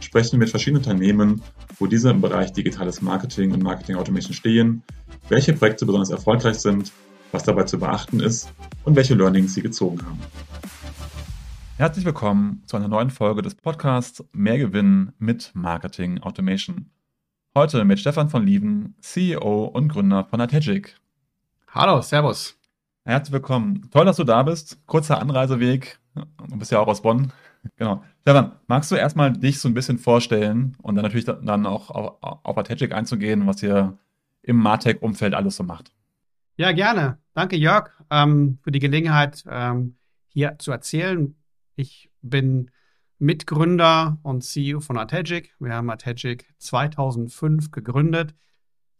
sprechen wir mit verschiedenen Unternehmen, wo diese im Bereich digitales Marketing und Marketing Automation stehen, welche Projekte besonders erfolgreich sind, was dabei zu beachten ist und welche Learnings sie gezogen haben. Herzlich willkommen zu einer neuen Folge des Podcasts Mehr Gewinn mit Marketing Automation. Heute mit Stefan von Lieven, CEO und Gründer von Ategic. Hallo, Servus. Herzlich willkommen. Toll, dass du da bist. Kurzer Anreiseweg. Du bist ja auch aus Bonn. Genau. Stefan, magst du erstmal dich so ein bisschen vorstellen und dann natürlich dann auch auf, auf Ategic einzugehen, was ihr im Martech-Umfeld alles so macht? Ja, gerne. Danke, Jörg, ähm, für die Gelegenheit, ähm, hier zu erzählen. Ich bin Mitgründer und CEO von Ategic. Wir haben Ategic 2005 gegründet.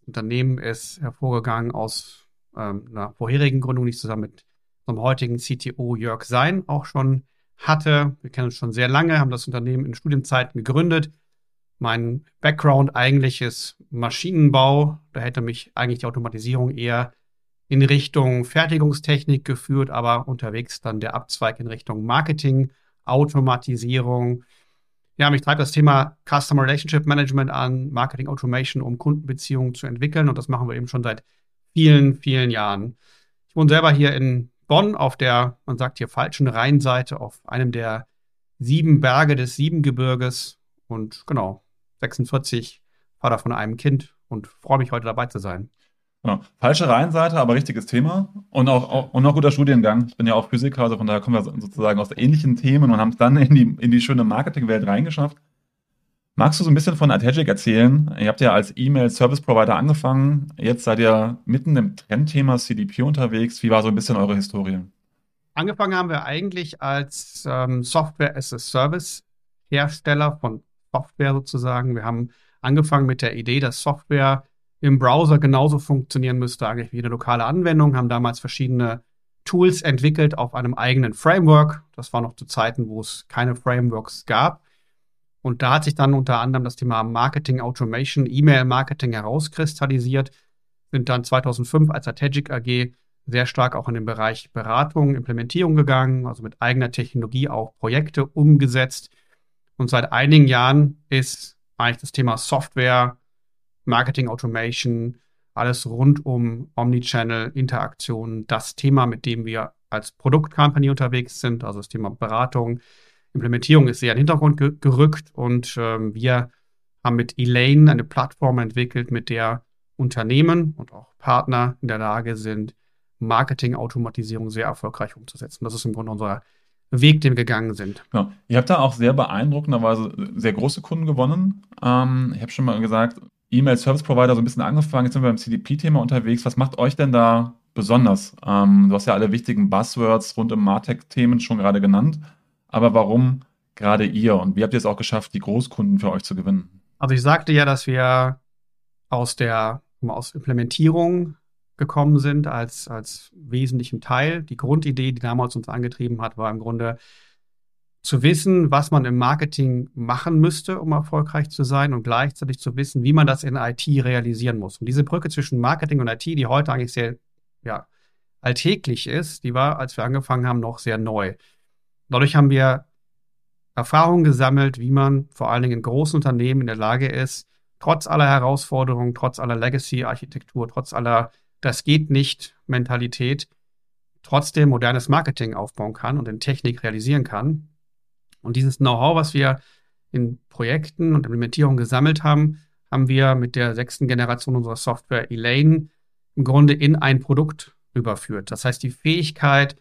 Das Unternehmen ist hervorgegangen aus ähm, einer vorherigen Gründung, die zusammen mit unserem heutigen CTO Jörg Sein auch schon hatte. Wir kennen uns schon sehr lange, haben das Unternehmen in Studienzeiten gegründet. Mein Background eigentlich ist Maschinenbau. Da hätte mich eigentlich die Automatisierung eher in Richtung Fertigungstechnik geführt, aber unterwegs dann der Abzweig in Richtung Marketing, Automatisierung. Ja, mich treibt das Thema Customer Relationship Management an, Marketing Automation, um Kundenbeziehungen zu entwickeln. Und das machen wir eben schon seit vielen, vielen Jahren. Ich wohne selber hier in Bonn auf der, man sagt hier, falschen Rheinseite, auf einem der sieben Berge des Siebengebirges. Und genau, 46, Vater von einem Kind und freue mich heute dabei zu sein. Genau. Falsche Rheinseite, aber richtiges Thema und auch, auch, und auch guter Studiengang. Ich bin ja auch Physiker, also von daher kommen wir sozusagen aus ähnlichen Themen und haben es dann in die, in die schöne Marketingwelt reingeschafft. Magst du so ein bisschen von Ategic erzählen? Ihr habt ja als E-Mail-Service-Provider angefangen. Jetzt seid ihr mitten im Trendthema CDP unterwegs. Wie war so ein bisschen eure Historie? Angefangen haben wir eigentlich als ähm, Software as a Service Hersteller von Software sozusagen. Wir haben angefangen mit der Idee, dass Software im Browser genauso funktionieren müsste eigentlich wie eine lokale Anwendung, haben damals verschiedene Tools entwickelt auf einem eigenen Framework. Das war noch zu Zeiten, wo es keine Frameworks gab. Und da hat sich dann unter anderem das Thema Marketing Automation, E-Mail-Marketing herauskristallisiert, sind dann 2005 als Strategic AG sehr stark auch in den Bereich Beratung, Implementierung gegangen, also mit eigener Technologie auch Projekte umgesetzt. Und seit einigen Jahren ist eigentlich das Thema Software, Marketing Automation, alles rund um Omnichannel, Interaktion, das Thema, mit dem wir als Produktcompany unterwegs sind, also das Thema Beratung, Implementierung ist sehr in den Hintergrund ge gerückt und ähm, wir haben mit Elaine eine Plattform entwickelt, mit der Unternehmen und auch Partner in der Lage sind, Marketing-Automatisierung sehr erfolgreich umzusetzen. Das ist im Grunde unser Weg, den wir gegangen sind. Genau. Ihr habt da auch sehr beeindruckenderweise sehr große Kunden gewonnen. Ähm, ich habe schon mal gesagt, E-Mail-Service-Provider so ein bisschen angefangen. Jetzt sind wir beim CDP-Thema unterwegs. Was macht euch denn da besonders? Ähm, du hast ja alle wichtigen Buzzwords rund um Martech-Themen schon gerade genannt. Aber warum gerade ihr und wie habt ihr es auch geschafft, die Großkunden für euch zu gewinnen? Also ich sagte ja, dass wir aus der aus Implementierung gekommen sind als, als wesentlichen Teil. Die Grundidee, die damals uns angetrieben hat, war im Grunde zu wissen, was man im Marketing machen müsste, um erfolgreich zu sein und gleichzeitig zu wissen, wie man das in IT realisieren muss. Und diese Brücke zwischen Marketing und IT, die heute eigentlich sehr ja, alltäglich ist, die war, als wir angefangen haben, noch sehr neu. Dadurch haben wir Erfahrungen gesammelt, wie man vor allen Dingen in großen Unternehmen in der Lage ist, trotz aller Herausforderungen, trotz aller Legacy-Architektur, trotz aller Das geht nicht Mentalität, trotzdem modernes Marketing aufbauen kann und in Technik realisieren kann. Und dieses Know-how, was wir in Projekten und Implementierungen gesammelt haben, haben wir mit der sechsten Generation unserer Software Elaine im Grunde in ein Produkt überführt. Das heißt, die Fähigkeit,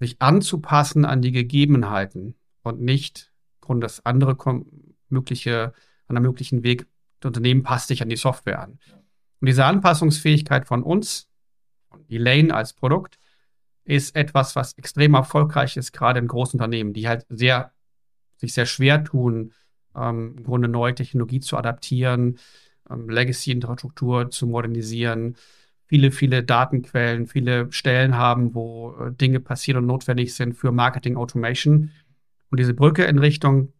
sich anzupassen an die Gegebenheiten und nicht Grund das andere mögliche, an einem möglichen Weg, das Unternehmen passt sich an die Software an. Und diese Anpassungsfähigkeit von uns, Elaine als Produkt, ist etwas, was extrem erfolgreich ist, gerade in großen Unternehmen, die halt sehr, sich sehr schwer tun, ähm, im Grunde neue Technologie zu adaptieren, ähm, Legacy-Infrastruktur zu modernisieren, viele, viele Datenquellen, viele Stellen haben, wo äh, Dinge passieren und notwendig sind für Marketing Automation. Und diese Brücke in Richtung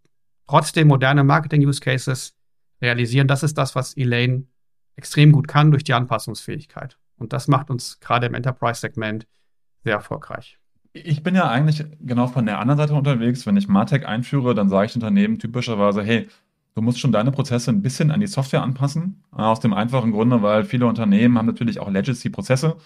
trotzdem moderne Marketing-Use-Cases realisieren, das ist das, was Elaine extrem gut kann durch die Anpassungsfähigkeit. Und das macht uns gerade im Enterprise-Segment sehr erfolgreich. Ich bin ja eigentlich genau von der anderen Seite unterwegs. Wenn ich Martech einführe, dann sage ich Unternehmen typischerweise, hey, du musst schon deine Prozesse ein bisschen an die Software anpassen. Aus dem einfachen Grunde, weil viele Unternehmen haben natürlich auch Legacy-Prozesse,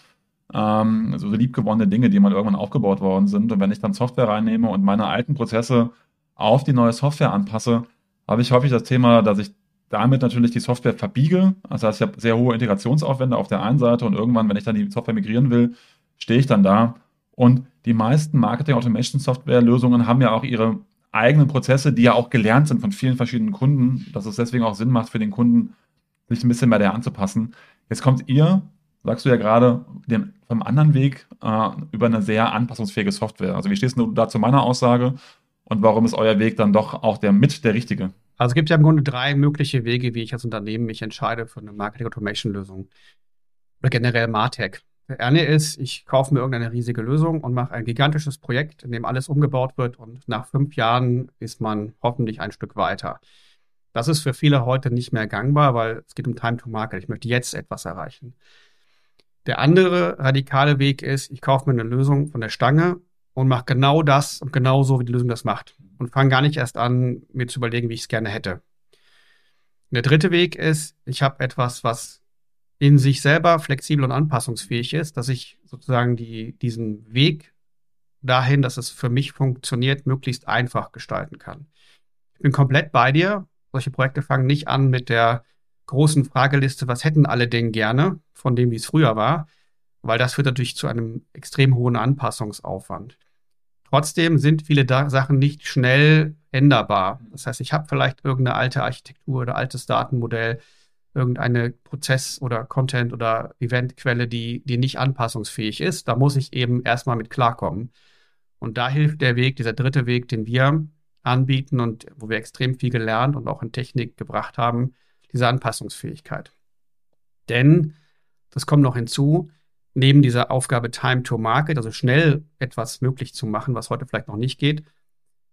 ähm, also liebgewonnene Dinge, die mal irgendwann aufgebaut worden sind. Und wenn ich dann Software reinnehme und meine alten Prozesse auf die neue Software anpasse, habe ich häufig das Thema, dass ich damit natürlich die Software verbiege. Das heißt, ich habe sehr hohe Integrationsaufwände auf der einen Seite und irgendwann, wenn ich dann die Software migrieren will, stehe ich dann da und die meisten Marketing Automation Software Lösungen haben ja auch ihre eigenen Prozesse, die ja auch gelernt sind von vielen verschiedenen Kunden, dass es deswegen auch Sinn macht für den Kunden, sich ein bisschen bei der anzupassen. Jetzt kommt ihr, sagst du ja gerade, dem, vom anderen Weg äh, über eine sehr anpassungsfähige Software. Also wie stehst du da zu meiner Aussage und warum ist euer Weg dann doch auch der mit der richtige? Also es gibt ja im Grunde drei mögliche Wege, wie ich als Unternehmen mich entscheide für eine Marketing Automation Lösung oder generell Martech. Der eine ist, ich kaufe mir irgendeine riesige Lösung und mache ein gigantisches Projekt, in dem alles umgebaut wird und nach fünf Jahren ist man hoffentlich ein Stück weiter. Das ist für viele heute nicht mehr gangbar, weil es geht um Time to Market. Ich möchte jetzt etwas erreichen. Der andere radikale Weg ist, ich kaufe mir eine Lösung von der Stange und mache genau das und genau so, wie die Lösung das macht. Und fange gar nicht erst an, mir zu überlegen, wie ich es gerne hätte. Der dritte Weg ist, ich habe etwas, was in sich selber flexibel und anpassungsfähig ist, dass ich sozusagen die, diesen Weg dahin, dass es für mich funktioniert, möglichst einfach gestalten kann. Ich bin komplett bei dir. Solche Projekte fangen nicht an mit der großen Frageliste, was hätten alle denn gerne, von dem, wie es früher war, weil das führt natürlich zu einem extrem hohen Anpassungsaufwand. Trotzdem sind viele da Sachen nicht schnell änderbar. Das heißt, ich habe vielleicht irgendeine alte Architektur oder altes Datenmodell, irgendeine Prozess- oder Content- oder Eventquelle, die, die nicht anpassungsfähig ist. Da muss ich eben erstmal mit klarkommen. Und da hilft der Weg, dieser dritte Weg, den wir anbieten und wo wir extrem viel gelernt und auch in Technik gebracht haben, diese Anpassungsfähigkeit. Denn, das kommt noch hinzu, neben dieser Aufgabe Time to Market, also schnell etwas möglich zu machen, was heute vielleicht noch nicht geht,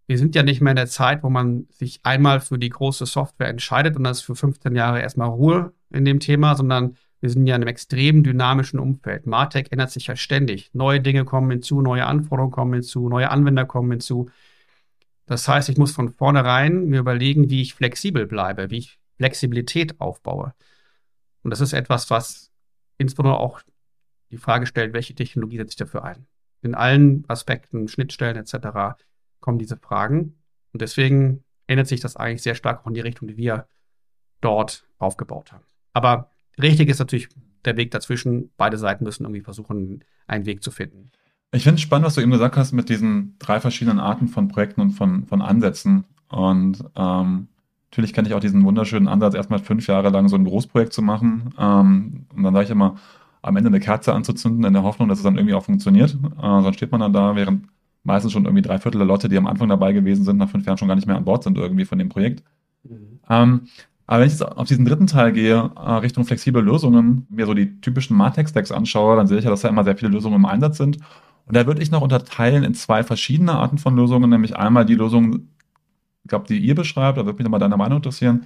wir sind ja nicht mehr in der Zeit, wo man sich einmal für die große Software entscheidet und das ist für 15 Jahre erstmal Ruhe in dem Thema, sondern wir sind ja in einem extrem dynamischen Umfeld. Martech ändert sich ja ständig. Neue Dinge kommen hinzu, neue Anforderungen kommen hinzu, neue Anwender kommen hinzu. Das heißt, ich muss von vornherein mir überlegen, wie ich flexibel bleibe, wie ich Flexibilität aufbaue. Und das ist etwas, was insbesondere auch die Frage stellt, welche Technologie setze ich dafür ein? In allen Aspekten, Schnittstellen etc kommen diese Fragen. Und deswegen ändert sich das eigentlich sehr stark auch in die Richtung, die wir dort aufgebaut haben. Aber richtig ist natürlich der Weg dazwischen. Beide Seiten müssen irgendwie versuchen, einen Weg zu finden. Ich finde es spannend, was du eben gesagt hast mit diesen drei verschiedenen Arten von Projekten und von, von Ansätzen. Und ähm, natürlich kenne ich auch diesen wunderschönen Ansatz, erstmal fünf Jahre lang so ein Großprojekt zu machen. Ähm, und dann sage ich immer, am Ende eine Kerze anzuzünden, in der Hoffnung, dass es dann irgendwie auch funktioniert. Äh, sonst steht man dann da, während meistens schon irgendwie drei Viertel der Leute, die am Anfang dabei gewesen sind, nach fünf Jahren schon gar nicht mehr an Bord sind irgendwie von dem Projekt. Mhm. Ähm, aber wenn ich jetzt auf diesen dritten Teil gehe, äh, Richtung flexible Lösungen, mir so die typischen Martech-Stacks anschaue, dann sehe ich ja, dass da immer sehr viele Lösungen im Einsatz sind. Und da würde ich noch unterteilen in zwei verschiedene Arten von Lösungen, nämlich einmal die Lösungen, ich glaube, die ihr beschreibt, da würde mich nochmal deine Meinung interessieren,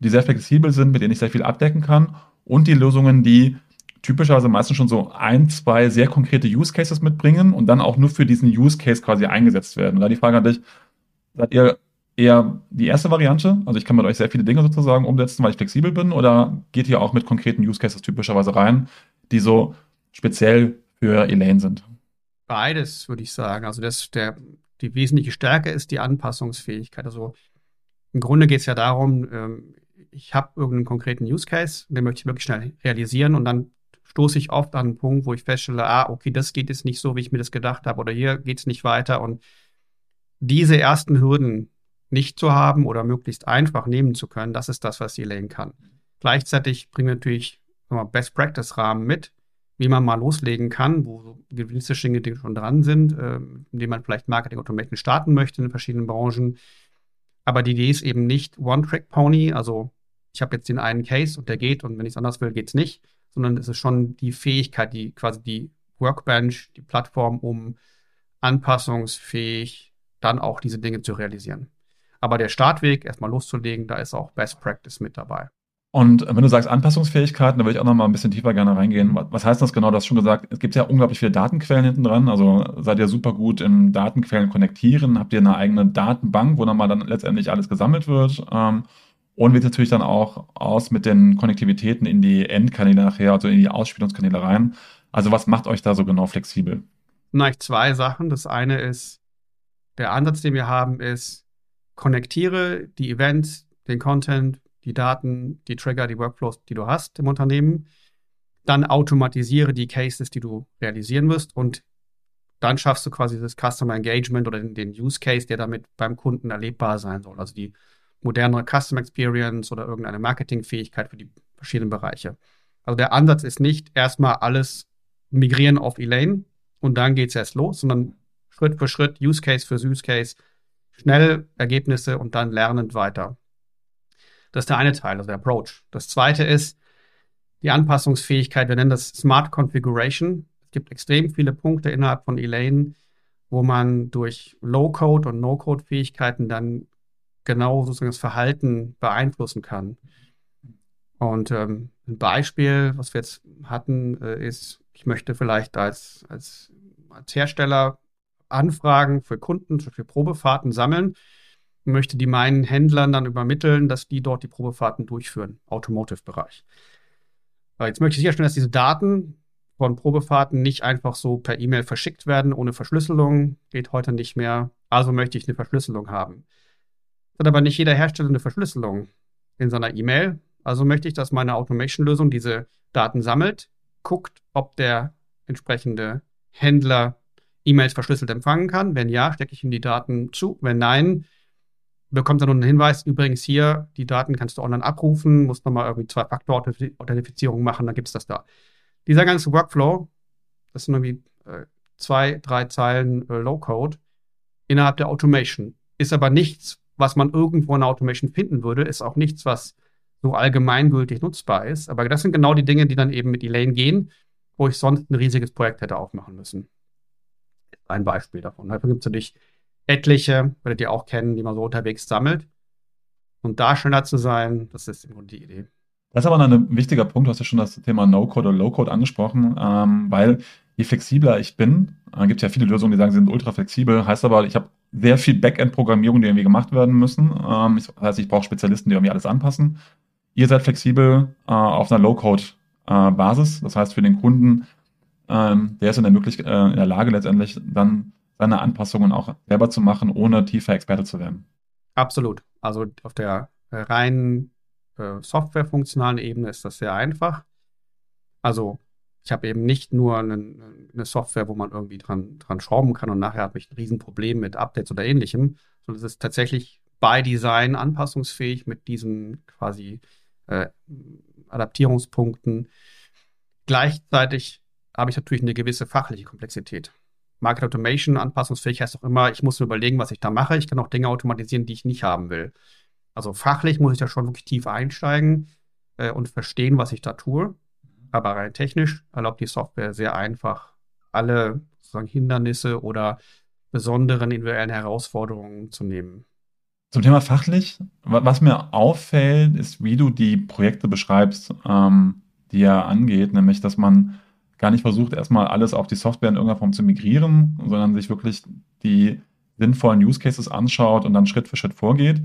die sehr flexibel sind, mit denen ich sehr viel abdecken kann, und die Lösungen, die typischerweise meistens schon so ein, zwei sehr konkrete Use Cases mitbringen und dann auch nur für diesen Use Case quasi eingesetzt werden. Und da die Frage an dich, seid ihr eher die erste Variante? Also ich kann mit euch sehr viele Dinge sozusagen umsetzen, weil ich flexibel bin, oder geht ihr auch mit konkreten Use Cases typischerweise rein, die so speziell für Elaine sind? Beides, würde ich sagen. Also das, der, die wesentliche Stärke ist die Anpassungsfähigkeit. Also im Grunde geht es ja darum, ähm, ich habe irgendeinen konkreten Use Case, den möchte ich wirklich schnell realisieren und dann stoße ich oft an einen Punkt, wo ich feststelle, ah, okay, das geht jetzt nicht so, wie ich mir das gedacht habe, oder hier geht es nicht weiter. Und diese ersten Hürden nicht zu haben oder möglichst einfach nehmen zu können, das ist das, was die Lane kann. Gleichzeitig bringen wir natürlich Best Practice Rahmen mit, wie man mal loslegen kann, wo gewisse Dinge schon dran sind, äh, indem man vielleicht Marketing Automation starten möchte in verschiedenen Branchen. Aber die Idee ist eben nicht One-Track-Pony, also ich habe jetzt den einen Case und der geht und wenn ich es anders will, geht es nicht, sondern es ist schon die Fähigkeit, die quasi die Workbench, die Plattform, um anpassungsfähig dann auch diese Dinge zu realisieren. Aber der Startweg, erstmal loszulegen, da ist auch Best Practice mit dabei. Und wenn du sagst Anpassungsfähigkeiten, da würde ich auch noch mal ein bisschen tiefer gerne reingehen. Was heißt das genau? Du hast schon gesagt, es gibt ja unglaublich viele Datenquellen hinten dran. Also seid ihr super gut im Datenquellen konnektieren? Habt ihr eine eigene Datenbank, wo dann mal dann letztendlich alles gesammelt wird? Und wird natürlich dann auch aus mit den Konnektivitäten in die Endkanäle nachher, also in die Ausspielungskanäle rein. Also was macht euch da so genau flexibel? Na, zwei Sachen. Das eine ist, der Ansatz, den wir haben, ist, konnektiere die Events, den Content, die Daten, die Trigger, die Workflows, die du hast im Unternehmen. Dann automatisiere die Cases, die du realisieren wirst und dann schaffst du quasi das Customer Engagement oder den, den Use Case, der damit beim Kunden erlebbar sein soll. Also die modernere Customer Experience oder irgendeine Marketingfähigkeit für die verschiedenen Bereiche. Also der Ansatz ist nicht erstmal alles migrieren auf Elaine und dann geht es erst los, sondern Schritt für Schritt, Use Case für Use Case, schnell Ergebnisse und dann lernend weiter. Das ist der eine Teil, also der Approach. Das zweite ist die Anpassungsfähigkeit. Wir nennen das Smart Configuration. Es gibt extrem viele Punkte innerhalb von Elaine, wo man durch Low-Code und No-Code-Fähigkeiten dann genau sozusagen das Verhalten beeinflussen kann. Und ähm, ein Beispiel, was wir jetzt hatten, äh, ist, ich möchte vielleicht als, als, als Hersteller Anfragen für Kunden, für Probefahrten sammeln möchte die meinen Händlern dann übermitteln, dass die dort die Probefahrten durchführen, Automotive-Bereich. Jetzt möchte ich sicherstellen, dass diese Daten von Probefahrten nicht einfach so per E-Mail verschickt werden, ohne Verschlüsselung. Geht heute nicht mehr. Also möchte ich eine Verschlüsselung haben. Hat aber nicht jeder Hersteller eine Verschlüsselung in seiner E-Mail. Also möchte ich, dass meine Automation-Lösung diese Daten sammelt, guckt, ob der entsprechende Händler E-Mails verschlüsselt empfangen kann. Wenn ja, stecke ich ihm die Daten zu. Wenn nein, bekommt dann noch einen Hinweis, übrigens hier, die Daten kannst du online abrufen, musst nochmal irgendwie Zwei-Faktor-Authentifizierung machen, dann gibt es das da. Dieser ganze Workflow, das sind irgendwie äh, zwei, drei Zeilen äh, Low-Code innerhalb der Automation. Ist aber nichts, was man irgendwo in Automation finden würde, ist auch nichts, was so allgemeingültig nutzbar ist. Aber das sind genau die Dinge, die dann eben mit Elaine gehen, wo ich sonst ein riesiges Projekt hätte aufmachen müssen. Ein Beispiel davon. Dafür gibt es natürlich etliche, werdet ihr auch kennen, die man so unterwegs sammelt. Und da schneller zu sein, das ist im Grunde die Idee. Das ist aber ein wichtiger Punkt. Du hast ja schon das Thema No-Code oder Low-Code angesprochen, ähm, weil je flexibler ich bin, äh, gibt es ja viele Lösungen, die sagen, sie sind ultra flexibel. Heißt aber, ich habe sehr viel Backend-Programmierung, die irgendwie gemacht werden müssen. Ähm, das heißt, ich brauche Spezialisten, die irgendwie alles anpassen. Ihr seid flexibel äh, auf einer Low-Code-Basis. Äh, das heißt, für den Kunden, ähm, der ist in der, Möglich äh, in der Lage letztendlich dann seine Anpassungen auch selber zu machen, ohne tiefer Experte zu werden. Absolut. Also auf der reinen äh, softwarefunktionalen Ebene ist das sehr einfach. Also ich habe eben nicht nur eine, eine, Software, wo man irgendwie dran, dran schrauben kann und nachher habe ich ein Riesenproblem mit Updates oder ähnlichem, sondern es ist tatsächlich by Design anpassungsfähig mit diesen quasi äh, Adaptierungspunkten. Gleichzeitig habe ich natürlich eine gewisse fachliche Komplexität. Market Automation anpassungsfähig heißt auch immer, ich muss mir überlegen, was ich da mache. Ich kann auch Dinge automatisieren, die ich nicht haben will. Also fachlich muss ich da schon wirklich tief einsteigen äh, und verstehen, was ich da tue. Aber rein technisch erlaubt die Software sehr einfach, alle sozusagen Hindernisse oder besonderen individuellen Herausforderungen zu nehmen. Zum Thema fachlich, was mir auffällt, ist, wie du die Projekte beschreibst, ähm, die er angeht, nämlich, dass man gar nicht versucht, erstmal alles auf die Software in irgendeiner Form zu migrieren, sondern sich wirklich die sinnvollen Use Cases anschaut und dann Schritt für Schritt vorgeht.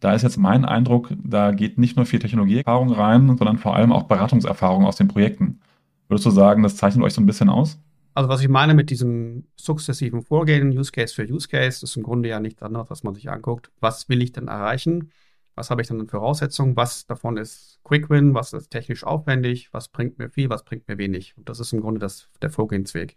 Da ist jetzt mein Eindruck, da geht nicht nur viel Technologieerfahrung rein, sondern vor allem auch Beratungserfahrung aus den Projekten. Würdest du sagen, das zeichnet euch so ein bisschen aus? Also was ich meine mit diesem sukzessiven Vorgehen, Use Case für Use Case, ist im Grunde ja nichts anderes, was man sich anguckt. Was will ich denn erreichen? Was habe ich dann an Voraussetzungen? Was davon ist Quick Win? Was ist technisch aufwendig? Was bringt mir viel? Was bringt mir wenig? Und das ist im Grunde das, der Vorgehensweg.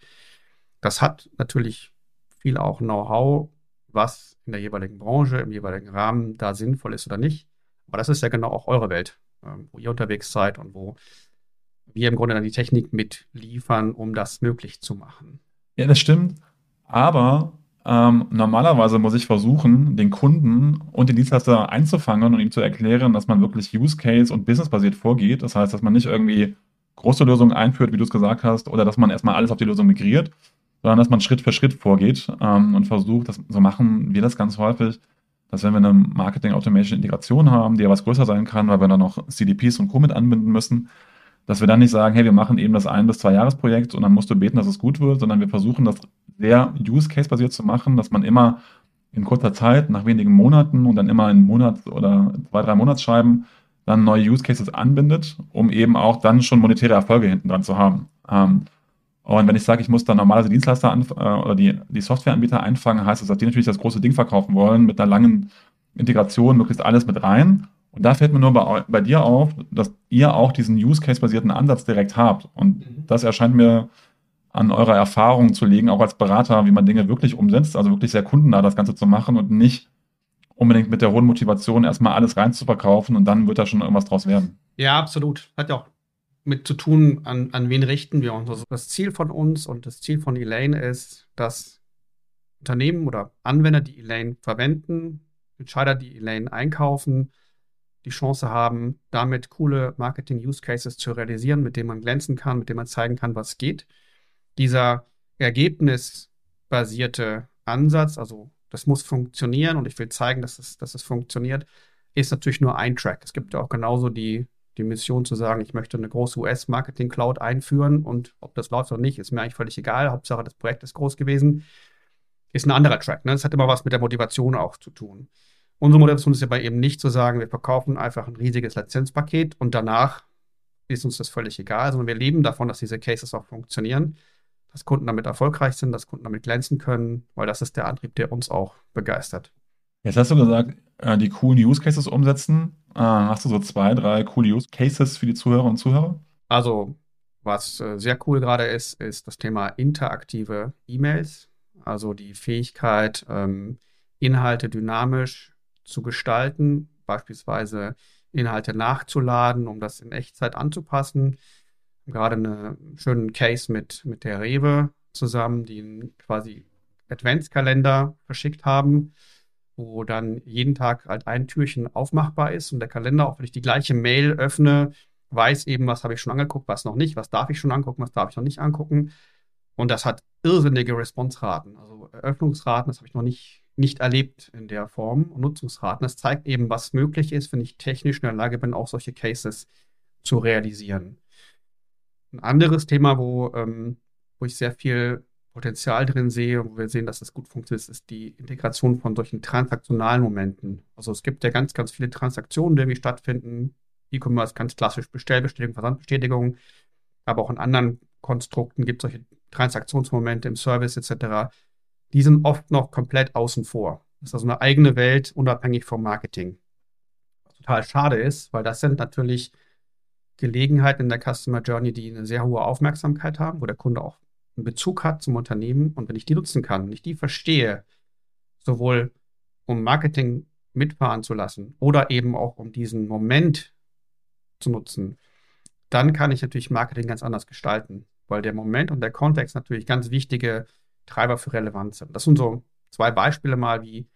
Das hat natürlich viel auch Know-how, was in der jeweiligen Branche, im jeweiligen Rahmen da sinnvoll ist oder nicht. Aber das ist ja genau auch eure Welt, ähm, wo ihr unterwegs seid und wo wir im Grunde dann die Technik mitliefern, um das möglich zu machen. Ja, das stimmt. Aber ähm, normalerweise muss ich versuchen, den Kunden und den Dienstleister einzufangen und ihm zu erklären, dass man wirklich Use Case und businessbasiert vorgeht. Das heißt, dass man nicht irgendwie große Lösungen einführt, wie du es gesagt hast, oder dass man erstmal alles auf die Lösung migriert, sondern dass man Schritt für Schritt vorgeht ähm, und versucht, das, so machen wir das ganz häufig, dass wenn wir eine Marketing-Automation-Integration haben, die ja was größer sein kann, weil wir dann noch CDPs und Co. mit anbinden müssen, dass wir dann nicht sagen, hey, wir machen eben das ein- bis zwei Jahresprojekt und dann musst du beten, dass es gut wird, sondern wir versuchen das sehr Use-Case-basiert zu machen, dass man immer in kurzer Zeit, nach wenigen Monaten und dann immer in Monats- oder zwei, drei Monatsscheiben dann neue Use Cases anbindet, um eben auch dann schon monetäre Erfolge hinten dran zu haben. Ähm, und wenn ich sage, ich muss dann normalerweise Dienstleister äh, oder die, die Softwareanbieter einfangen, heißt das, dass die natürlich das große Ding verkaufen wollen mit einer langen Integration, möglichst alles mit rein. Und da fällt mir nur bei, bei dir auf, dass ihr auch diesen Use Case-basierten Ansatz direkt habt. Und mhm. das erscheint mir an eurer Erfahrung zu legen, auch als Berater, wie man Dinge wirklich umsetzt, also wirklich sehr kundennah das Ganze zu machen und nicht unbedingt mit der hohen Motivation erstmal alles rein zu verkaufen und dann wird da schon irgendwas draus werden. Ja, absolut. Hat ja auch mit zu tun, an, an wen richten wir uns. Also das Ziel von uns und das Ziel von Elaine ist, dass Unternehmen oder Anwender, die Elaine verwenden, Entscheider, die Elaine einkaufen, die Chance haben, damit coole Marketing-Use-Cases zu realisieren, mit denen man glänzen kann, mit denen man zeigen kann, was geht. Dieser ergebnisbasierte Ansatz, also das muss funktionieren und ich will zeigen, dass es, dass es funktioniert, ist natürlich nur ein Track. Es gibt ja auch genauso die, die Mission zu sagen, ich möchte eine große US-Marketing-Cloud einführen und ob das läuft oder nicht, ist mir eigentlich völlig egal. Hauptsache, das Projekt ist groß gewesen. Ist ein anderer Track. Ne? Das hat immer was mit der Motivation auch zu tun. Unsere Motivation ist ja bei eben nicht zu sagen, wir verkaufen einfach ein riesiges Lizenzpaket und danach ist uns das völlig egal, sondern wir leben davon, dass diese Cases auch funktionieren dass Kunden damit erfolgreich sind, dass Kunden damit glänzen können, weil das ist der Antrieb, der uns auch begeistert. Jetzt hast du gesagt, äh, die coolen Use Cases umsetzen. Äh, hast du so zwei, drei coole Use Cases für die Zuhörer und Zuhörer? Also, was äh, sehr cool gerade ist, ist das Thema interaktive E-Mails. Also die Fähigkeit, ähm, Inhalte dynamisch zu gestalten, beispielsweise Inhalte nachzuladen, um das in Echtzeit anzupassen gerade einen schönen Case mit, mit der Rewe zusammen, die quasi Adventskalender verschickt haben, wo dann jeden Tag halt ein Türchen aufmachbar ist und der Kalender, auch wenn ich die gleiche Mail öffne, weiß eben, was habe ich schon angeguckt, was noch nicht, was darf ich schon angucken, was darf ich noch nicht angucken. Und das hat irrsinnige Response-Raten, also Eröffnungsraten, das habe ich noch nicht, nicht erlebt in der Form und Nutzungsraten. Das zeigt eben, was möglich ist, wenn ich technisch in der Lage bin, auch solche Cases zu realisieren. Ein anderes Thema, wo, ähm, wo ich sehr viel Potenzial drin sehe, wo wir sehen, dass das gut funktioniert, ist die Integration von solchen transaktionalen Momenten. Also es gibt ja ganz, ganz viele Transaktionen, die irgendwie stattfinden. E-Commerce ganz klassisch Bestellbestätigung, Versandbestätigung, aber auch in anderen Konstrukten gibt es solche Transaktionsmomente im Service etc. Die sind oft noch komplett außen vor. Das ist also eine eigene Welt, unabhängig vom Marketing. Was total schade ist, weil das sind natürlich Gelegenheiten in der Customer Journey, die eine sehr hohe Aufmerksamkeit haben, wo der Kunde auch einen Bezug hat zum Unternehmen. Und wenn ich die nutzen kann, wenn ich die verstehe, sowohl um Marketing mitfahren zu lassen oder eben auch um diesen Moment zu nutzen, dann kann ich natürlich Marketing ganz anders gestalten, weil der Moment und der Kontext natürlich ganz wichtige Treiber für Relevanz sind. Das sind so zwei Beispiele mal, wie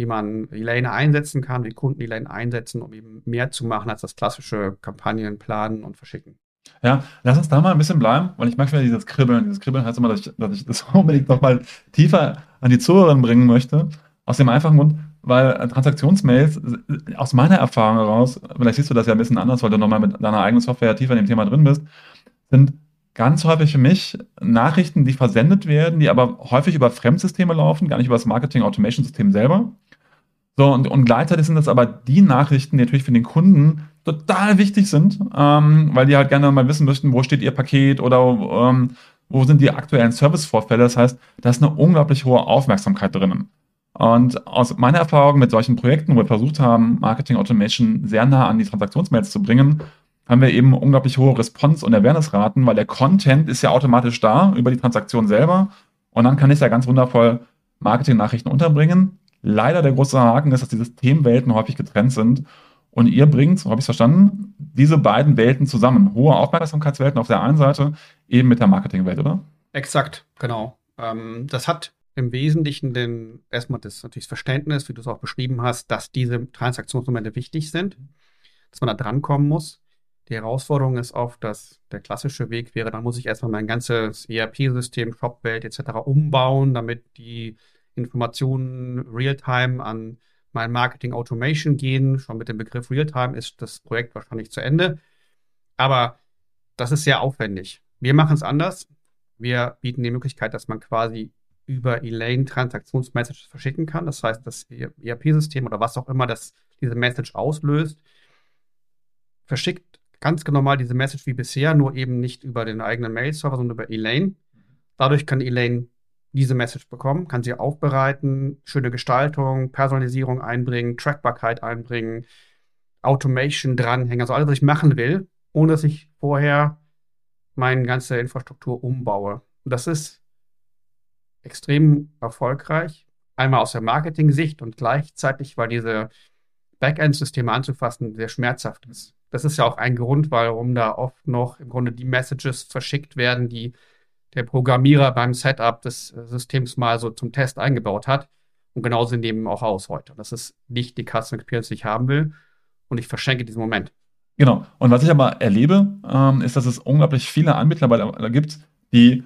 wie man Elaine einsetzen kann, wie Kunden Elaine einsetzen, um eben mehr zu machen als das klassische Kampagnen planen und verschicken. Ja, lass uns da mal ein bisschen bleiben, weil ich mag wieder dieses Kribbeln. Dieses Kribbeln heißt immer, dass ich, dass ich das unbedingt nochmal tiefer an die Zuhörerin bringen möchte. Aus dem einfachen Grund, weil Transaktionsmails aus meiner Erfahrung heraus, vielleicht siehst du das ja ein bisschen anders, weil du nochmal mit deiner eigenen Software tiefer in dem Thema drin bist, sind ganz häufig für mich Nachrichten, die versendet werden, die aber häufig über Fremdsysteme laufen, gar nicht über das Marketing-Automation-System selber. So, und, und gleichzeitig sind das aber die Nachrichten, die natürlich für den Kunden total wichtig sind, ähm, weil die halt gerne mal wissen möchten, wo steht ihr Paket oder ähm, wo sind die aktuellen Servicevorfälle. Das heißt, da ist eine unglaublich hohe Aufmerksamkeit drinnen. Und aus meiner Erfahrung mit solchen Projekten, wo wir versucht haben, Marketing Automation sehr nah an die Transaktionsmails zu bringen, haben wir eben unglaublich hohe Response- und Awareness-Raten, weil der Content ist ja automatisch da über die Transaktion selber. Und dann kann ich ja ganz wundervoll Marketing-Nachrichten unterbringen. Leider der große Haken ist, dass diese Themenwelten häufig getrennt sind. Und ihr bringt, so habe ich es verstanden, diese beiden Welten zusammen. Hohe Aufmerksamkeitswelten auf der einen Seite, eben mit der Marketingwelt, oder? Exakt, genau. Ähm, das hat im Wesentlichen den, erstmal das natürlich das Verständnis, wie du es auch beschrieben hast, dass diese Transaktionsmomente wichtig sind, dass man da drankommen muss. Die Herausforderung ist oft, dass der klassische Weg wäre, dann muss ich erstmal mein ganzes ERP-System, Shopwelt etc. umbauen, damit die Informationen real-time an mein Marketing Automation gehen. Schon mit dem Begriff Realtime ist das Projekt wahrscheinlich zu Ende. Aber das ist sehr aufwendig. Wir machen es anders. Wir bieten die Möglichkeit, dass man quasi über Elaine Transaktionsmessages verschicken kann. Das heißt, das ERP-System oder was auch immer das diese Message auslöst, verschickt ganz normal diese Message wie bisher, nur eben nicht über den eigenen Mail-Server, sondern über Elaine. Dadurch kann Elaine diese Message bekommen, kann sie aufbereiten, schöne Gestaltung, Personalisierung einbringen, Trackbarkeit einbringen, Automation dranhängen, also alles, was ich machen will, ohne dass ich vorher meine ganze Infrastruktur umbaue. Und das ist extrem erfolgreich. Einmal aus der Marketing-Sicht und gleichzeitig, weil diese Backend-Systeme anzufassen sehr schmerzhaft ist. Das ist ja auch ein Grund, warum da oft noch im Grunde die Messages verschickt werden, die der Programmierer beim Setup des äh, Systems mal so zum Test eingebaut hat. Und genauso nehmen auch aus heute. Das ist nicht die Customer Experience, die ich haben will. Und ich verschenke diesen Moment. Genau. Und was ich aber erlebe, ähm, ist, dass es unglaublich viele Anbieter dabei gibt, die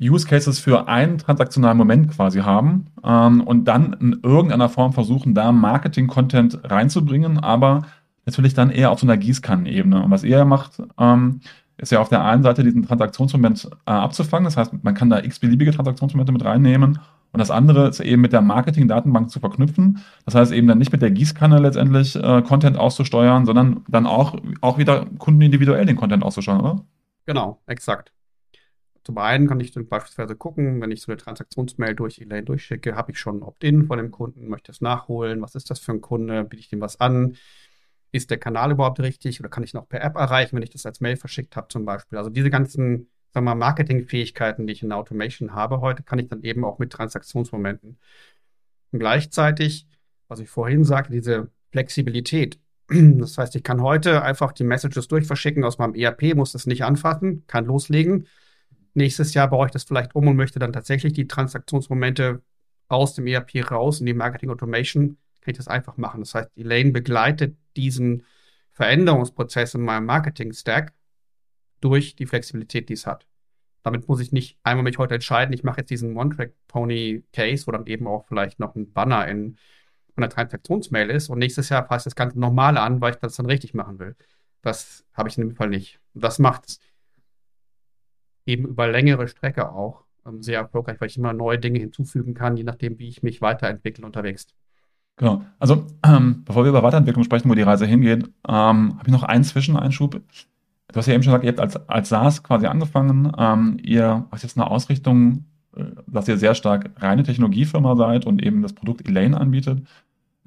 Use Cases für einen transaktionalen Moment quasi haben ähm, und dann in irgendeiner Form versuchen, da Marketing-Content reinzubringen, aber natürlich dann eher auf so einer Gießkannenebene. Und was ihr macht, ähm, ist ja auf der einen Seite diesen Transaktionsmoment äh, abzufangen. Das heißt, man kann da x-beliebige Transaktionsmomente mit reinnehmen. Und das andere ist eben mit der Marketing-Datenbank zu verknüpfen. Das heißt eben dann nicht mit der Gießkanne letztendlich äh, Content auszusteuern, sondern dann auch, auch wieder kundenindividuell den Content auszusteuern, oder? Genau, exakt. Zum einen kann ich dann beispielsweise gucken, wenn ich so eine Transaktionsmail durch Elaine durchschicke, habe ich schon ein Opt-in von dem Kunden, möchte es nachholen, was ist das für ein Kunde, biete ich dem was an, ist der Kanal überhaupt richtig oder kann ich noch per App erreichen, wenn ich das als Mail verschickt habe zum Beispiel. Also diese ganzen sagen wir Marketingfähigkeiten, die ich in der Automation habe heute, kann ich dann eben auch mit Transaktionsmomenten. Und gleichzeitig, was ich vorhin sagte, diese Flexibilität. Das heißt, ich kann heute einfach die Messages durchverschicken aus meinem ERP, muss das nicht anfassen, kann loslegen. Nächstes Jahr baue ich das vielleicht um und möchte dann tatsächlich die Transaktionsmomente aus dem ERP raus in die Marketing Automation kann ich das einfach machen. Das heißt, Elaine begleitet diesen Veränderungsprozess in meinem Marketing-Stack durch die Flexibilität, die es hat. Damit muss ich nicht einmal mich heute entscheiden, ich mache jetzt diesen One-Track-Pony-Case, wo dann eben auch vielleicht noch ein Banner in einer Transaktionsmail ist und nächstes Jahr passt das Ganze nochmal an, weil ich das dann richtig machen will. Das habe ich in dem Fall nicht. Und das macht es eben über längere Strecke auch ähm, sehr erfolgreich, weil ich immer neue Dinge hinzufügen kann, je nachdem, wie ich mich weiterentwickle unterwegs. Genau. Also, ähm, bevor wir über Weiterentwicklung sprechen, wo die Reise hingeht, ähm, habe ich noch einen Zwischeneinschub. Du hast ja eben schon gesagt, ihr habt als, als SaaS quasi angefangen. Ähm, ihr habt jetzt eine Ausrichtung, äh, dass ihr sehr stark reine Technologiefirma seid und eben das Produkt Elaine anbietet.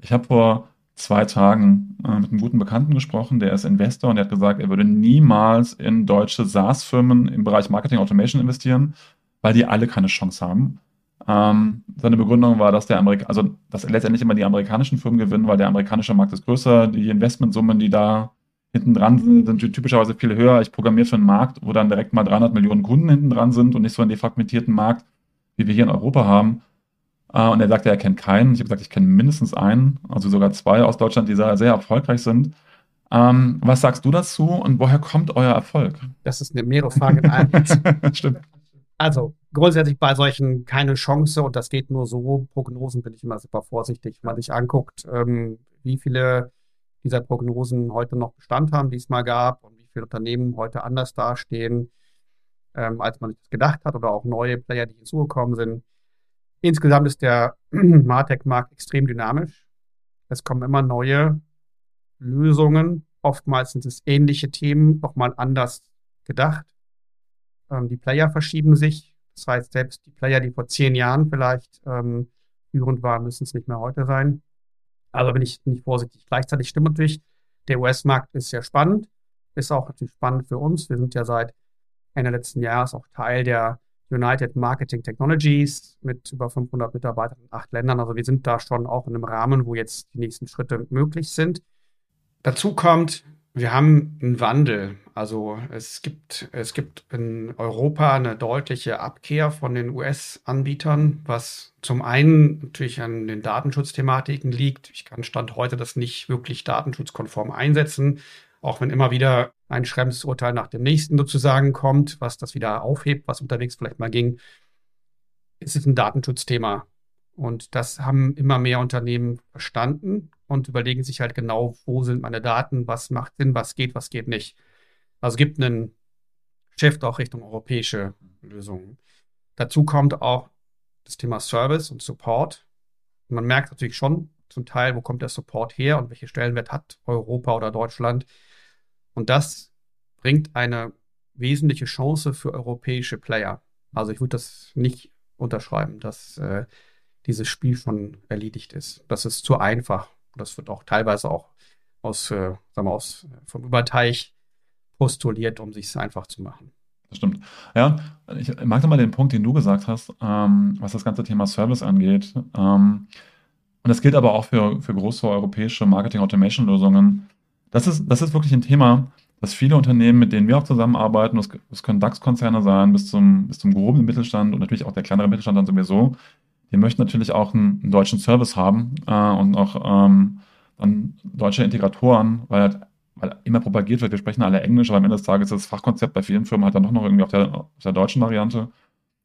Ich habe vor zwei Tagen äh, mit einem guten Bekannten gesprochen, der ist Investor und der hat gesagt, er würde niemals in deutsche SaaS-Firmen im Bereich Marketing Automation investieren, weil die alle keine Chance haben. Ähm, seine Begründung war, dass der Amerika also dass letztendlich immer die amerikanischen Firmen gewinnen, weil der amerikanische Markt ist größer, die Investmentsummen, die da hinten dran sind, sind typischerweise viel höher. Ich programmiere für einen Markt, wo dann direkt mal 300 Millionen Kunden hinten dran sind und nicht so einen defragmentierten Markt, wie wir hier in Europa haben. Äh, und er sagte, er kennt keinen. Ich habe gesagt, ich kenne mindestens einen, also sogar zwei aus Deutschland, die sehr, sehr erfolgreich sind. Ähm, was sagst du dazu und woher kommt euer Erfolg? Das ist eine mehrere Frage in einem. Stimmt. Also grundsätzlich bei solchen keine Chance und das geht nur so. Prognosen bin ich immer super vorsichtig, wenn man sich anguckt, ähm, wie viele dieser Prognosen heute noch Bestand haben, die es mal gab und wie viele Unternehmen heute anders dastehen, ähm, als man sich das gedacht hat oder auch neue Player, die hinzugekommen sind. Insgesamt ist der Martech-Markt extrem dynamisch. Es kommen immer neue Lösungen. Oftmals sind es ähnliche Themen, nochmal anders gedacht. Ähm, die Player verschieben sich. Das heißt, selbst die Player, die vor zehn Jahren vielleicht ähm, führend waren, müssen es nicht mehr heute sein. Also bin ich nicht vorsichtig. Gleichzeitig stimmt natürlich, der US-Markt ist sehr spannend, ist auch natürlich spannend für uns. Wir sind ja seit Ende letzten Jahres auch Teil der United Marketing Technologies mit über 500 Mitarbeitern in acht Ländern. Also wir sind da schon auch in einem Rahmen, wo jetzt die nächsten Schritte möglich sind. Dazu kommt, Wir haben einen Wandel. Also es gibt, es gibt in Europa eine deutliche Abkehr von den US-Anbietern, was zum einen natürlich an den Datenschutzthematiken liegt. Ich kann Stand heute das nicht wirklich datenschutzkonform einsetzen, auch wenn immer wieder ein Schrems-Urteil nach dem nächsten sozusagen kommt, was das wieder aufhebt, was unterwegs vielleicht mal ging. Es ist ein Datenschutzthema. Und das haben immer mehr Unternehmen verstanden und überlegen sich halt genau, wo sind meine Daten, was macht Sinn, was geht, was geht nicht. Also es gibt einen Shift auch Richtung europäische Lösungen. Dazu kommt auch das Thema Service und Support. man merkt natürlich schon zum Teil, wo kommt der Support her und welche Stellenwert hat Europa oder Deutschland. Und das bringt eine wesentliche Chance für europäische Player. Also ich würde das nicht unterschreiben, dass äh, dieses Spiel schon erledigt ist. Das ist zu einfach. Das wird auch teilweise auch aus, äh, sagen wir, aus vom Überteich postuliert, um sich es einfach zu machen. Das stimmt. Ja, ich mag nochmal den Punkt, den du gesagt hast, ähm, was das ganze Thema Service angeht. Ähm, und das gilt aber auch für, für große europäische Marketing-Automation-Lösungen. Das ist, das ist wirklich ein Thema, dass viele Unternehmen, mit denen wir auch zusammenarbeiten, das, das können DAX-Konzerne sein, bis zum, bis zum groben Mittelstand und natürlich auch der kleinere Mittelstand dann sowieso, die möchten natürlich auch einen, einen deutschen Service haben äh, und auch ähm, dann deutsche Integratoren, weil, halt, weil immer propagiert wird, wir sprechen alle Englisch, aber am Ende des Tages ist das Fachkonzept bei vielen Firmen halt dann doch noch irgendwie auf der, auf der deutschen Variante.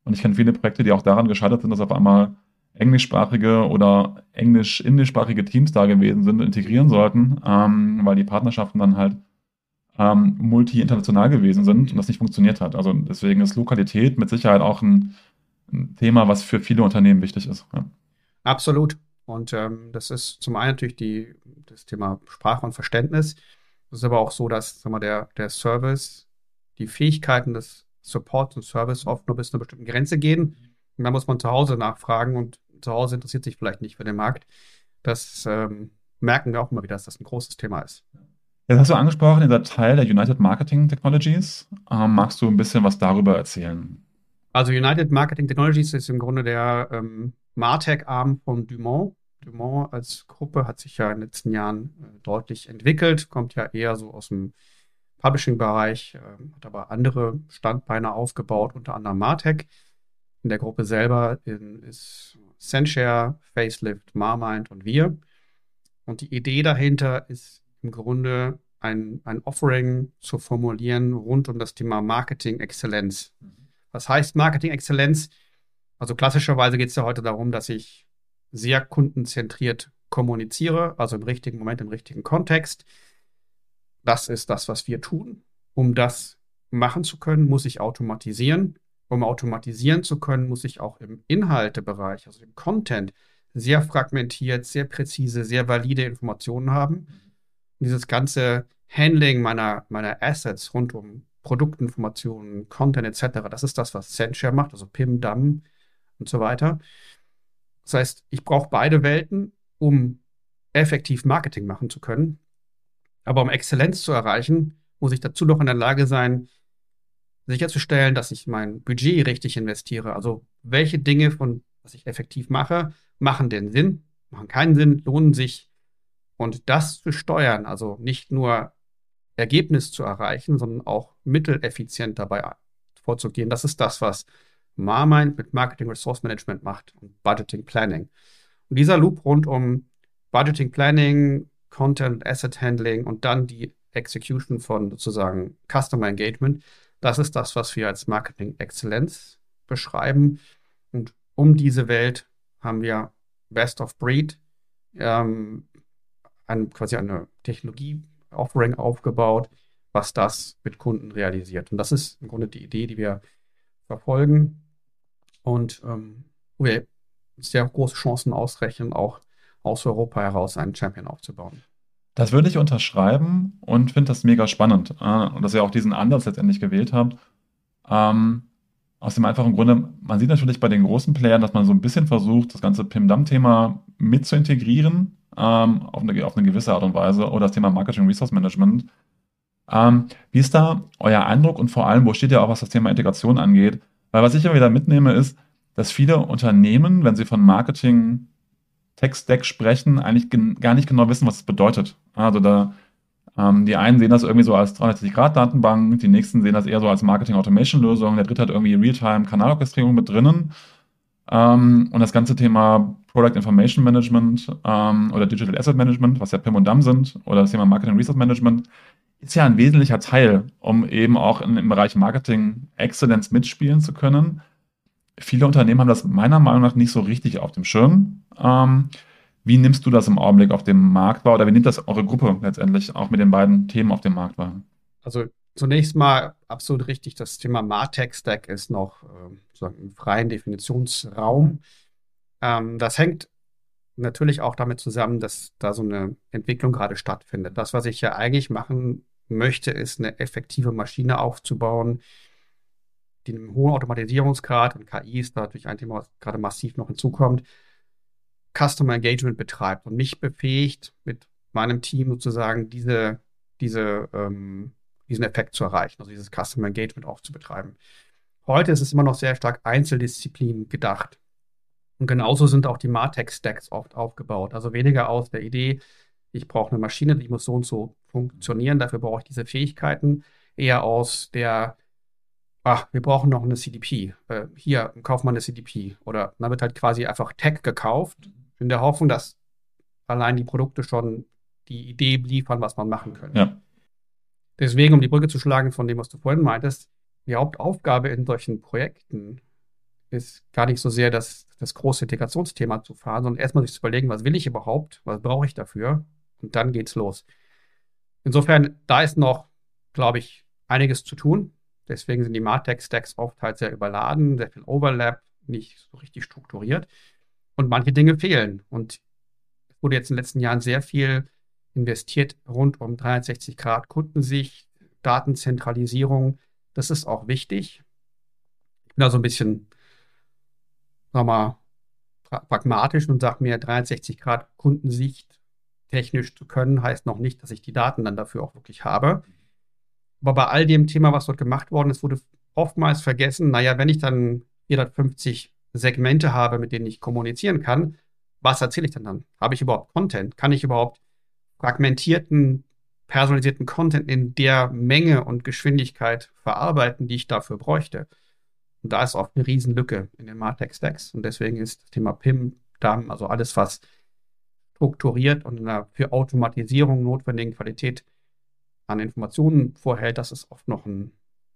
Und ich kenne viele Projekte, die auch daran gescheitert sind, dass auf einmal englischsprachige oder englisch-indischsprachige Teams da gewesen sind, integrieren sollten, ähm, weil die Partnerschaften dann halt ähm, multi-international gewesen sind und das nicht funktioniert hat. Also deswegen ist Lokalität mit Sicherheit auch ein, ein Thema, was für viele Unternehmen wichtig ist. Ja. Absolut. Und ähm, das ist zum einen natürlich die, das Thema Sprache und Verständnis. Es ist aber auch so, dass sagen wir, der, der Service, die Fähigkeiten des Supports und Service oft nur bis zu einer bestimmten Grenze gehen. Und da muss man zu Hause nachfragen und zu Hause interessiert sich vielleicht nicht für den Markt. Das ähm, merken wir auch immer wieder, dass das ein großes Thema ist. Jetzt hast du angesprochen, dieser Teil der United Marketing Technologies. Ähm, magst du ein bisschen was darüber erzählen? Also United Marketing Technologies ist im Grunde der ähm, Martech-Arm von Dumont. Dumont als Gruppe hat sich ja in den letzten Jahren äh, deutlich entwickelt, kommt ja eher so aus dem Publishing-Bereich, äh, hat aber andere Standbeine aufgebaut, unter anderem Martech. In der Gruppe selber in, ist Sendshare, Facelift, Marmind und wir. Und die Idee dahinter ist im Grunde ein, ein Offering zu formulieren rund um das Thema Marketing Exzellenz. Mhm. Was heißt Marketing Exzellenz? Also klassischerweise geht es ja heute darum, dass ich sehr kundenzentriert kommuniziere, also im richtigen Moment, im richtigen Kontext. Das ist das, was wir tun. Um das machen zu können, muss ich automatisieren. Um automatisieren zu können, muss ich auch im Inhaltebereich, also im Content, sehr fragmentiert, sehr präzise, sehr valide Informationen haben. Mhm dieses ganze Handling meiner, meiner Assets rund um Produktinformationen, Content etc., das ist das, was Sendshare macht, also PIM, DAM und so weiter. Das heißt, ich brauche beide Welten, um effektiv Marketing machen zu können. Aber um Exzellenz zu erreichen, muss ich dazu noch in der Lage sein, sicherzustellen, dass ich mein Budget richtig investiere. Also welche Dinge von was ich effektiv mache, machen den Sinn, machen keinen Sinn, lohnen sich und das zu steuern, also nicht nur Ergebnis zu erreichen, sondern auch mitteleffizient dabei vorzugehen, das ist das, was Marmind mit Marketing Resource Management macht und Budgeting Planning. Und dieser Loop rund um Budgeting Planning, Content, Asset Handling und dann die Execution von sozusagen Customer Engagement, das ist das, was wir als Marketing Exzellenz beschreiben. Und um diese Welt haben wir Best of Breed ähm, ein, quasi eine Technologie-Offering aufgebaut, was das mit Kunden realisiert. Und das ist im Grunde die Idee, die wir verfolgen und ähm, wo wir sehr große Chancen ausrechnen, auch aus Europa heraus einen Champion aufzubauen. Das würde ich unterschreiben und finde das mega spannend, äh, dass ihr auch diesen Ansatz letztendlich gewählt habt. Ähm, aus dem einfachen Grunde, man sieht natürlich bei den großen Playern, dass man so ein bisschen versucht, das ganze PIM-DAM-Thema mit zu integrieren ähm, auf, eine, auf, eine, gewisse Art und Weise oder das Thema Marketing Resource Management. Ähm, wie ist da euer Eindruck und vor allem, wo steht ihr auch, was das Thema Integration angeht? Weil was ich immer wieder mitnehme, ist, dass viele Unternehmen, wenn sie von Marketing Tech Stack sprechen, eigentlich gar nicht genau wissen, was es bedeutet. Also da Ähm, die einen sehen das irgendwie so als 360-Grad-Datenbank, die nächsten sehen das eher so als Marketing-Automation-Lösung, der dritte hat irgendwie Realtime-Kanalorchestrierung mit drinnen. Ähm, und das ganze Thema Product Information Management ähm, oder Digital Asset Management, was ja PIM und DAM sind, oder das Thema Marketing Resource Management, ist ja ein wesentlicher Teil, um eben auch in, im Bereich Marketing Excellence mitspielen zu können. Viele Unternehmen haben das meiner Meinung nach nicht so richtig auf dem Schirm. Ähm, wie nimmst du das im Augenblick auf dem Markt wahr oder wie nimmt das eure Gruppe letztendlich auch mit den beiden Themen auf dem Markt wahr? Also zunächst mal absolut richtig, das Thema Martech-Stack ist noch äh, im freien Definitionsraum. Ähm, das hängt natürlich auch damit zusammen, dass da so eine Entwicklung gerade stattfindet. Das, was ich ja eigentlich machen möchte, ist eine effektive Maschine aufzubauen, die einen hohen Automatisierungsgrad und KI ist da natürlich ein Thema, was gerade massiv noch hinzukommt, Customer Engagement betreibt und mich befähigt, mit meinem Team sozusagen diese, diese, ähm, diesen Effekt zu erreichen, also dieses Customer Engagement auch zu betreiben. Heute ist es immer noch sehr stark Einzeldisziplin gedacht. Und genauso sind auch die Martech-Stacks oft aufgebaut. Also weniger aus der Idee, ich brauche eine Maschine, die muss so und so funktionieren, dafür brauche ich diese Fähigkeiten, eher aus der, ach, wir brauchen noch eine CDP. Äh, hier, kauf mal eine CDP. Oder dann wird halt quasi einfach Tech gekauft, in der Hoffnung, dass allein die Produkte schon die Idee liefern, was man machen könnte. Ja. Deswegen, um die Brücke zu schlagen von dem, was du vorhin meintest, die Hauptaufgabe in solchen Projekten ist gar nicht so sehr das, das große Integrationsthema zu fahren, sondern erstmal sich zu überlegen, was will ich überhaupt, was brauche ich dafür und dann geht's los. Insofern, da ist noch, glaube ich, einiges zu tun. Deswegen sind die Martech-Stacks oft halt sehr überladen, sehr viel Overlap, nicht so richtig strukturiert. Und manche Dinge fehlen. Und es wurde jetzt in den letzten Jahren sehr viel investiert rund um 360 Grad Kundensicht, Datenzentralisierung. Das ist auch wichtig. Ich bin da so ein bisschen, sagen wir pragmatisch und sage mir, 360 Grad Kundensicht technisch zu können, heißt noch nicht, dass ich die Daten dann dafür auch wirklich habe. Aber bei all dem Thema, was dort gemacht worden ist, wurde oftmals vergessen, naja, wenn ich dann 450 Segmente habe, mit denen ich kommunizieren kann, was erzähle ich denn dann? Habe ich überhaupt Content? Kann ich überhaupt fragmentierten, personalisierten Content in der Menge und Geschwindigkeit verarbeiten, die ich dafür bräuchte? Und da ist oft eine Riesenlücke in den Martech-Stacks. Und deswegen ist das Thema PIM, DAM, also alles, was strukturiert und für Automatisierung notwendigen Qualität an Informationen vorhält, das ist oft noch eine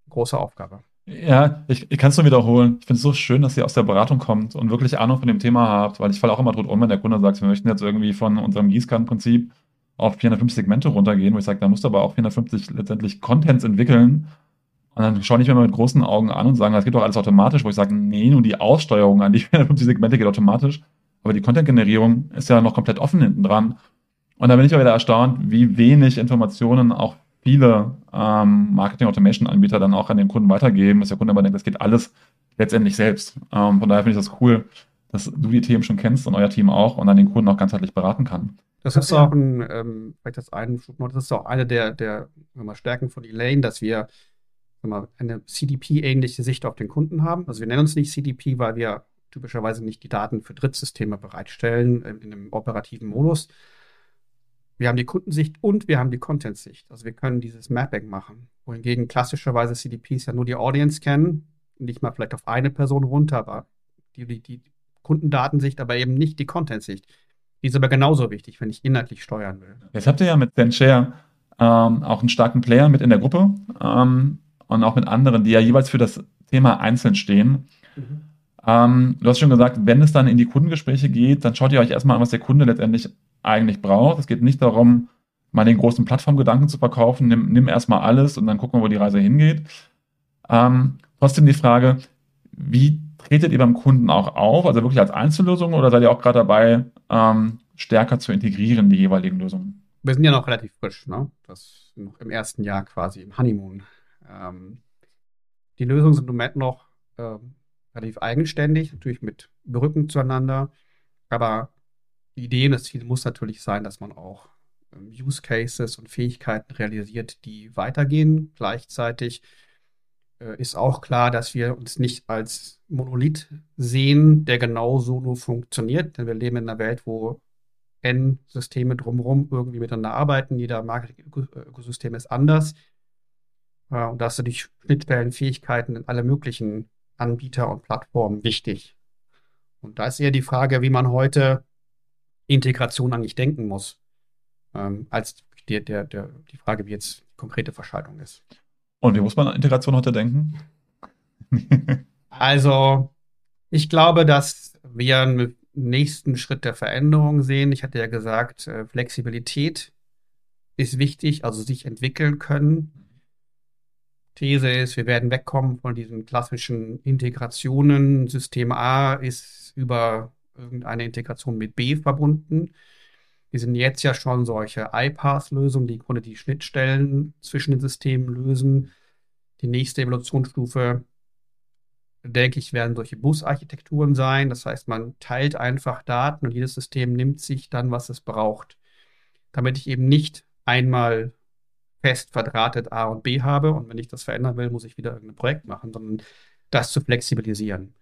große Aufgabe. Ja, ich, ich kann es nur wiederholen. Ich finde es so schön, dass ihr aus der Beratung kommt und wirklich Ahnung von dem Thema habt, weil ich falle auch immer drüber um, wenn der Kunde sagt, wir möchten jetzt irgendwie von unserem Gießkannenprinzip auf 450 Segmente runtergehen, wo ich sage, da musst du aber auch 450 letztendlich Contents entwickeln. Und dann schaue ich mir mal mit großen Augen an und sage, das geht doch alles automatisch, wo ich sage, nee, nur die Aussteuerung an die 450 Segmente geht automatisch. Aber die Content-Generierung ist ja noch komplett offen hinten dran. Und da bin ich auch wieder erstaunt, wie wenig Informationen auch viele ähm, Marketing-Automation-Anbieter dann auch an den Kunden weitergeben, dass der Kunde aber denkt, das geht alles letztendlich selbst. Ähm, von daher finde ich das cool, dass du die Themen schon kennst und euer Team auch und dann den Kunden auch ganzheitlich beraten kann. Das ist auch ein, ähm, vielleicht das eine, das ist auch eine der, der mal, Stärken von Elaine, dass wir mal, eine CDP-ähnliche Sicht auf den Kunden haben. Also wir nennen uns nicht CDP, weil wir typischerweise nicht die Daten für Drittsysteme bereitstellen in, in einem operativen Modus. Wir haben die Kundensicht und wir haben die Content-Sicht. Also wir können dieses Mapping machen. Wohingegen klassischerweise CDPs ja nur die Audience kennen, nicht mal vielleicht auf eine Person runter, aber die, die, die Kundendatensicht, aber eben nicht die Content-Sicht. Die ist aber genauso wichtig, wenn ich inhaltlich steuern will. Jetzt habt ihr ja mit ZenShare ähm, auch einen starken Player mit in der Gruppe ähm, und auch mit anderen, die ja jeweils für das Thema einzeln stehen. Mhm. Ähm, du hast schon gesagt, wenn es dann in die Kundengespräche geht, dann schaut ihr euch erstmal an, was der Kunde letztendlich eigentlich braucht. Es geht nicht darum, mal den großen Plattformgedanken zu verkaufen. Nimm, nimm erstmal alles und dann gucken wir, wo die Reise hingeht. Ähm, trotzdem die Frage, wie tretet ihr beim Kunden auch auf? Also wirklich als Einzellösung oder seid ihr auch gerade dabei, ähm, stärker zu integrieren, die jeweiligen Lösungen? Wir sind ja noch relativ frisch, ne? Das noch im ersten Jahr quasi, im Honeymoon. Ähm, die Lösungen sind im Moment noch ähm, relativ eigenständig, natürlich mit Brücken zueinander. Aber die Idee und das Ziel muss natürlich sein, dass man auch ähm, Use Cases und Fähigkeiten realisiert, die weitergehen. Gleichzeitig äh, ist auch klar, dass wir uns nicht als Monolith sehen, der genau so nur funktioniert. Denn wir leben in einer Welt, wo N-Systeme drumherum irgendwie miteinander arbeiten. Jeder Marketing-Ökosystem ist anders. Äh, und da hast du die Schnittstellen, Fähigkeiten in alle möglichen Anbieter und Plattformen wichtig. Und da ist eher die Frage, wie man heute Integration eigentlich denken muss, ähm, als die, der, der, die Frage, wie jetzt die konkrete Verschaltung ist. Und wie muss man Integration heute denken? also, ich glaube, dass wir einen nächsten Schritt der Veränderung sehen. Ich hatte ja gesagt, äh, Flexibilität ist wichtig, also sich entwickeln können. These ist, wir werden wegkommen von diesen klassischen Integrationen. System A ist über irgendeine Integration mit B verbunden. Wir sind jetzt ja schon solche iPath-Lösungen, die im die Schnittstellen zwischen den Systemen lösen. Die nächste Evolutionsstufe, denke ich, werden solche Busarchitekturen sein. Das heißt, man teilt einfach Daten und jedes System nimmt sich dann, was es braucht. Damit ich eben nicht einmal fest verdrahtet A und B habe und wenn ich das verändern will, muss ich wieder irgendein Projekt machen, sondern das zu flexibilisieren.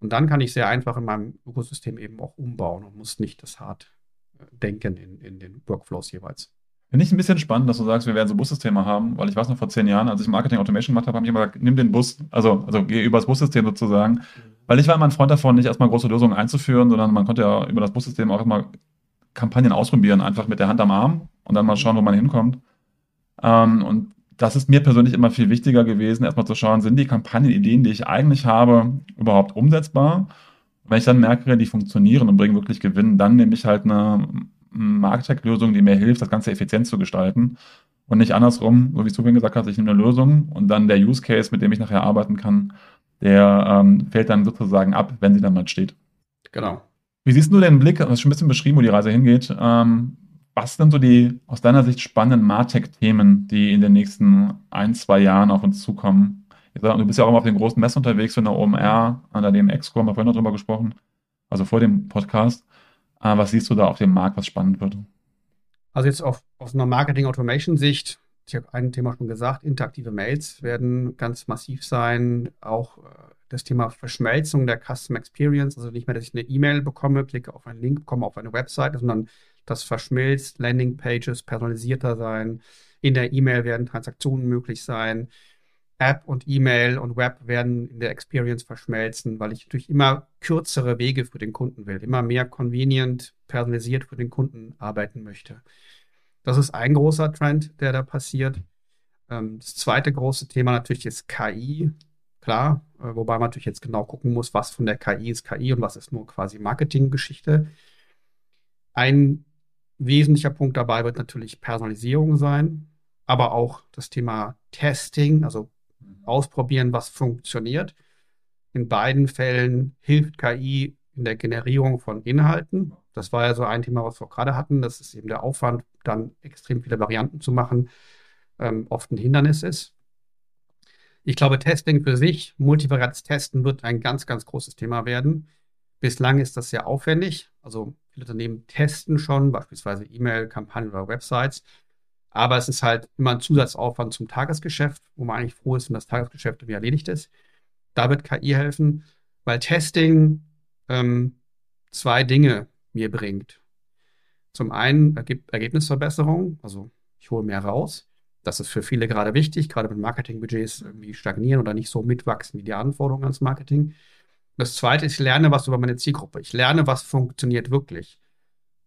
Und dann kann ich sehr einfach in meinem Ökosystem eben auch umbauen und muss nicht das hart äh, denken in, in den Workflows jeweils. Finde ich ein bisschen spannend, dass du sagst, wir werden so Bussysteme haben, weil ich weiß noch vor zehn Jahren, als ich Marketing Automation gemacht habe, habe ich immer gesagt, nimm den Bus, also, also geh über das Bussystem sozusagen. Mhm. Weil ich war immer ein Freund davon, nicht erstmal große Lösungen einzuführen, sondern man konnte ja über das Bussystem auch immer Kampagnen ausprobieren, einfach mit der Hand am Arm und dann mal schauen, wo man hinkommt. Ähm, und das ist mir persönlich immer viel wichtiger gewesen, erstmal zu schauen, sind die Kampagnenideen, die ich eigentlich habe, überhaupt umsetzbar? wenn ich dann merke, die funktionieren und bringen wirklich Gewinn, dann nehme ich halt eine Marktech-Lösung, die mir hilft, das Ganze effizient zu gestalten. Und nicht andersrum, so wie vorhin gesagt hast, ich nehme eine Lösung und dann der Use Case, mit dem ich nachher arbeiten kann, der ähm, fällt dann sozusagen ab, wenn sie dann mal steht. Genau. Wie siehst du den Blick, du hast schon ein bisschen beschrieben, wo die Reise hingeht, ähm, was sind so die aus deiner Sicht spannenden Martech-Themen, die in den nächsten ein, zwei Jahren auf uns zukommen? Du bist ja auch immer auf den großen Messen unterwegs, in der OMR, an der DMX, haben wir vorhin noch drüber gesprochen, also vor dem Podcast. Äh, was siehst du da auf dem Markt, was spannend wird? Also jetzt auf, aus einer Marketing-Automation-Sicht, ich habe ein Thema schon gesagt, interaktive Mails werden ganz massiv sein. Auch äh, das Thema Verschmelzung der Custom Experience, also nicht mehr, dass ich eine E-Mail bekomme, klicke auf einen Link, komme auf eine Website, sondern das verschmilzt, Landingpages personalisierter sein. In der E-Mail werden Transaktionen möglich sein. App und E-Mail und Web werden in der Experience verschmelzen, weil ich natürlich immer kürzere Wege für den Kunden will, immer mehr convenient, personalisiert für den Kunden arbeiten möchte. Das ist ein großer Trend, der da passiert. Ähm, das zweite große Thema natürlich ist KI. Klar, äh, wobei man natürlich jetzt genau gucken muss, was von der KI ist KI und was ist nur quasi Marketinggeschichte. Ein wesentlicher Punkt dabei wird natürlich Personalisierung sein, aber auch das Thema Testing, also ausprobieren, was funktioniert. In beiden Fällen hilft KI in der Generierung von Inhalten. Das war ja so ein Thema, was wir gerade hatten. Das ist eben der Aufwand, dann extrem viele Varianten zu machen, ähm, oft ein Hindernis ist. Ich glaube, Testing für sich, multivariates Testen wird ein ganz, ganz großes Thema werden. Bislang ist das sehr aufwendig. Also viele Unternehmen testen schon, beispielsweise E-Mail-Kampagnen oder Websites. Aber es ist halt immer ein Zusatzaufwand zum Tagesgeschäft, wo man eigentlich froh ist, wenn das Tagesgeschäft irgendwie erledigt ist. Da wird KI helfen, weil Testing ähm, zwei Dinge mir bringt. Zum einen ergibt Ergebnisverbesserung, also ich hole mehr raus. Das ist für viele gerade wichtig, gerade wenn Marketingbudgets irgendwie stagnieren oder nicht so mitwachsen wie die Anforderungen ans Marketing. Das zweite ist, ich lerne was über meine Zielgruppe. Ich lerne, was funktioniert wirklich.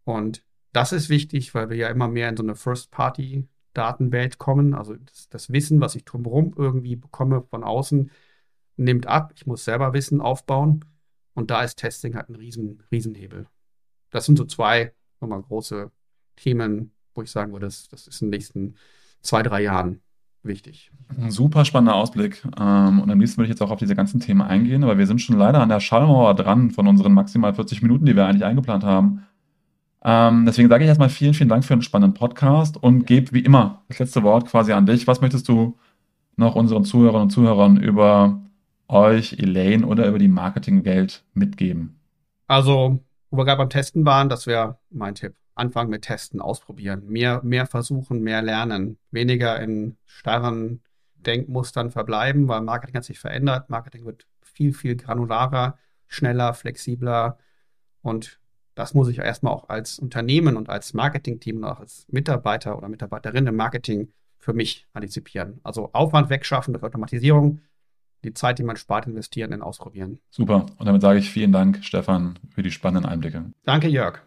Und das ist wichtig, weil wir ja immer mehr in so eine First-Party-Datenwelt kommen. Also das, das, Wissen, was ich drumherum irgendwie bekomme von außen, nimmt ab. Ich muss selber Wissen aufbauen. Und da ist Testing halt ein riesen, Riesenhebel. Das sind so zwei nochmal große Themen, wo ich sagen würde, das, das ist in den nächsten zwei, drei Jahren wichtig. Ein super spannender Ausblick. Ähm, und am liebsten würde ich jetzt auch auf diese ganzen Themen eingehen, aber wir sind schon leider an der Schallmauer dran von unseren maximal 40 Minuten, die wir eigentlich eingeplant haben. Ähm, deswegen sage ich erstmal vielen, vielen Dank für einen spannenden Podcast und gebe wie immer das letzte Wort quasi an dich. Was möchtest du noch unseren Zuhörern und Zuhörern über euch, Elaine oder über die Marketingwelt mitgeben? Also, wo wir gerade beim Testen waren, das wäre mein Tipp anfangen mit Testen, ausprobieren, mehr, mehr versuchen, mehr lernen, weniger in starren Denkmustern verbleiben, weil Marketing hat sich verändert. Marketing wird viel, viel granularer, schneller, flexibler und das muss ich erstmal auch als Unternehmen und als Marketingteam und auch als Mitarbeiter oder Mitarbeiterin im Marketing für mich antizipieren. Also Aufwand wegschaffen durch Automatisierung, die Zeit, die man spart, investieren in Ausprobieren. Super. Und damit sage ich vielen Dank, Stefan, für die spannenden Einblicke. Danke, Jörg.